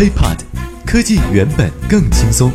HiPod，科技原本更轻松。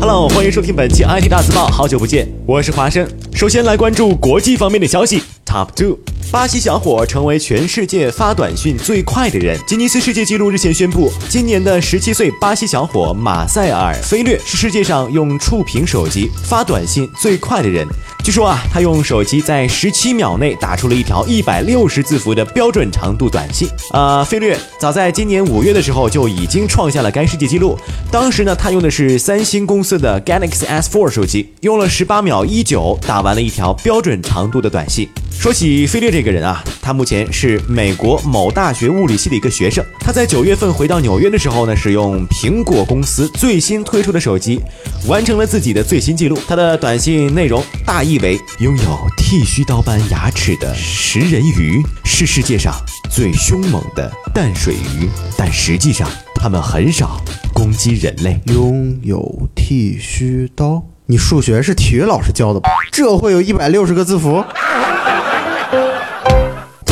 Hello，欢迎收听本期 IT 大字报，好久不见，我是华生。首先来关注国际方面的消息，Top Two。巴西小伙成为全世界发短信最快的人。吉尼斯世界纪录日前宣布，今年的十七岁巴西小伙马塞尔·菲略是世界上用触屏手机发短信最快的人。据说啊，他用手机在十七秒内打出了一条一百六十字符的标准长度短信。啊，费略早在今年五月的时候就已经创下了该世界纪录。当时呢，他用的是三星公司的 Galaxy S4 手机，用了十八秒一九打完了一条标准长度的短信。说起费略这个人啊，他目前是美国某大学物理系的一个学生。他在九月份回到纽约的时候呢，使用苹果公司最新推出的手机，完成了自己的最新记录。他的短信内容大意以为：拥有剃须刀般牙齿的食人鱼是世界上最凶猛的淡水鱼，但实际上它们很少攻击人类。拥有剃须刀，你数学是体育老师教的吧？这会有一百六十个字符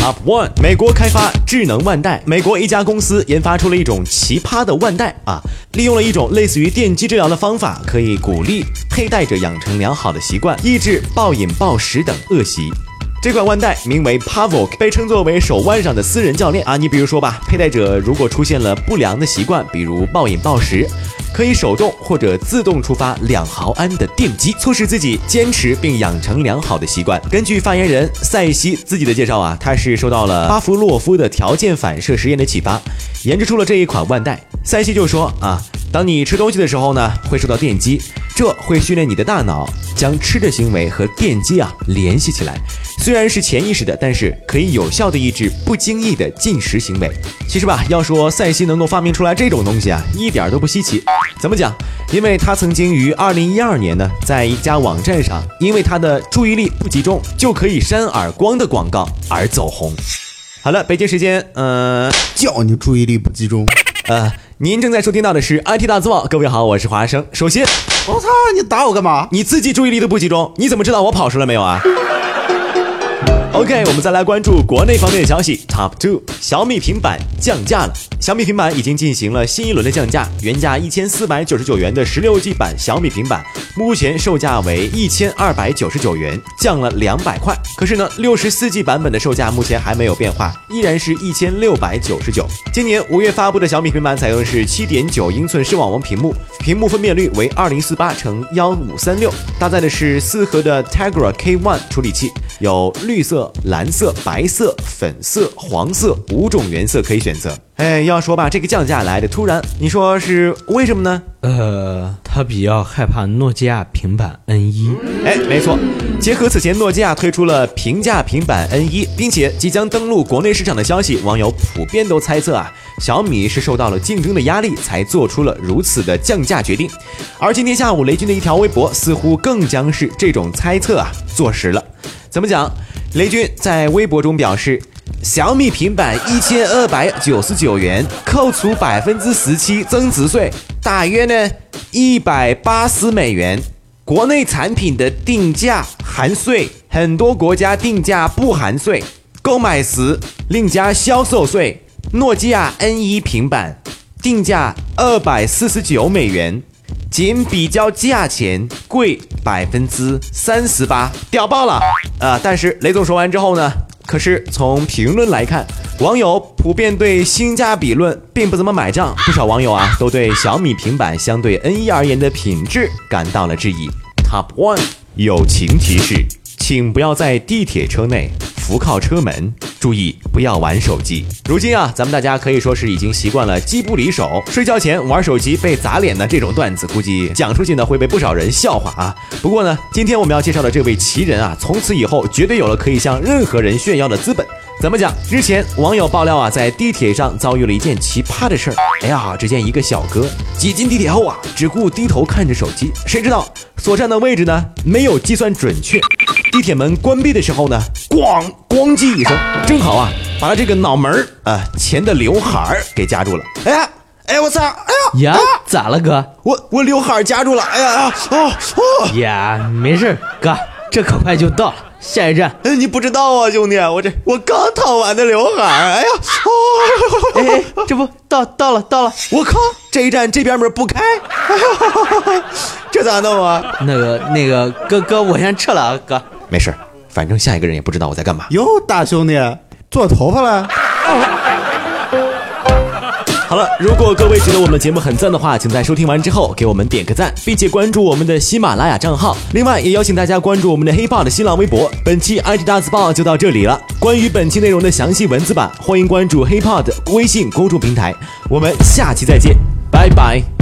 ？Top One，美国开发智能腕带。美国一家公司研发出了一种奇葩的腕带啊，利用了一种类似于电击治疗的方法，可以鼓励佩戴者养成良好的习惯，抑制暴饮暴食等恶习。这款腕带名为 Pavok，被称作为手腕上的私人教练啊。你比如说吧，佩戴者如果出现了不良的习惯，比如暴饮暴食。可以手动或者自动触发两毫安的电击，促使自己坚持并养成良好的习惯。根据发言人塞西自己的介绍啊，他是受到了巴甫洛夫的条件反射实验的启发，研制出了这一款腕带。塞西就说啊，当你吃东西的时候呢，会受到电击，这会训练你的大脑将吃的行为和电击啊联系起来。虽然是潜意识的，但是可以有效的抑制不经意的进食行为。其实吧，要说塞西能够发明出来这种东西啊，一点都不稀奇。怎么讲？因为他曾经于二零一二年呢，在一家网站上，因为他的注意力不集中就可以扇耳光的广告而走红。好了，北京时间，呃，叫你注意力不集中。呃，您正在收听到的是 IT 大字报。各位好，我是华生。首先，我操，你打我干嘛？你自己注意力都不集中，你怎么知道我跑出来没有啊？OK，我们再来关注国内方面的消息。Top two，小米平板降价了。小米平板已经进行了新一轮的降价，原价一千四百九十九元的十六 G 版小米平板，目前售价为一千二百九十九元，降了两百块。可是呢，六十四 G 版本的售价目前还没有变化，依然是一千六百九十九。今年五月发布的小米平板采用的是七点九英寸视网膜屏幕，屏幕分辨率为二零四八乘幺五三六，搭载的是四核的 Tegra K1 处理器，有绿色。蓝色、白色、粉色、黄色五种颜色可以选择。哎，要说吧，这个降价来的突然，你说是为什么呢？呃，他比较害怕诺基亚平板 N1。哎，没错，结合此前诺基亚推出了平价平板 N1，并且即将登陆国内市场的消息，网友普遍都猜测啊，小米是受到了竞争的压力才做出了如此的降价决定。而今天下午，雷军的一条微博似乎更将是这种猜测啊坐实了。怎么讲？雷军在微博中表示，小米平板一千二百九十九元，扣除百分之十七增值税，大约呢一百八十美元。国内产品的定价含税，很多国家定价不含税，购买时另加销售税。诺基亚 N1 平板定价二百四十九美元。仅比较价钱贵百分之三十八，屌爆了啊！但是雷总说完之后呢？可是从评论来看，网友普遍对性价比论并不怎么买账，不少网友啊都对小米平板相对 N1 而言的品质感到了质疑。Top one 友情提示，请不要在地铁车内。扶靠车门，注意不要玩手机。如今啊，咱们大家可以说是已经习惯了机不离手，睡觉前玩手机被砸脸的这种段子，估计讲出去呢会被不少人笑话啊。不过呢，今天我们要介绍的这位奇人啊，从此以后绝对有了可以向任何人炫耀的资本。怎么讲？日前网友爆料啊，在地铁上遭遇了一件奇葩的事儿。哎呀，只见一个小哥挤进地铁后啊，只顾低头看着手机，谁知道所站的位置呢没有计算准确。地铁门关闭的时候呢，咣咣叽一声，正好啊，把他这个脑门儿啊前的刘海儿给夹住了。哎呀，哎我操，哎呀呀，咋了哥？我我刘海夹住了。哎呀呀，哦哦呀，没事哥，这可快就到了，下一站。哎，你不知道啊，兄弟，我这我刚烫完的刘海儿。哎呀，哦，这不到到了到了，我靠，这一站这边门不开，这咋弄啊？那个那个哥哥，我先撤了啊，哥。没事儿，反正下一个人也不知道我在干嘛。哟，大兄弟，做头发了？好了，如果各位觉得我们节目很赞的话，请在收听完之后给我们点个赞，并且关注我们的喜马拉雅账号。另外，也邀请大家关注我们的黑豹的新浪微博。本期 IT 大字报就到这里了。关于本期内容的详细文字版，欢迎关注黑豹的微信公众平台。我们下期再见，拜拜。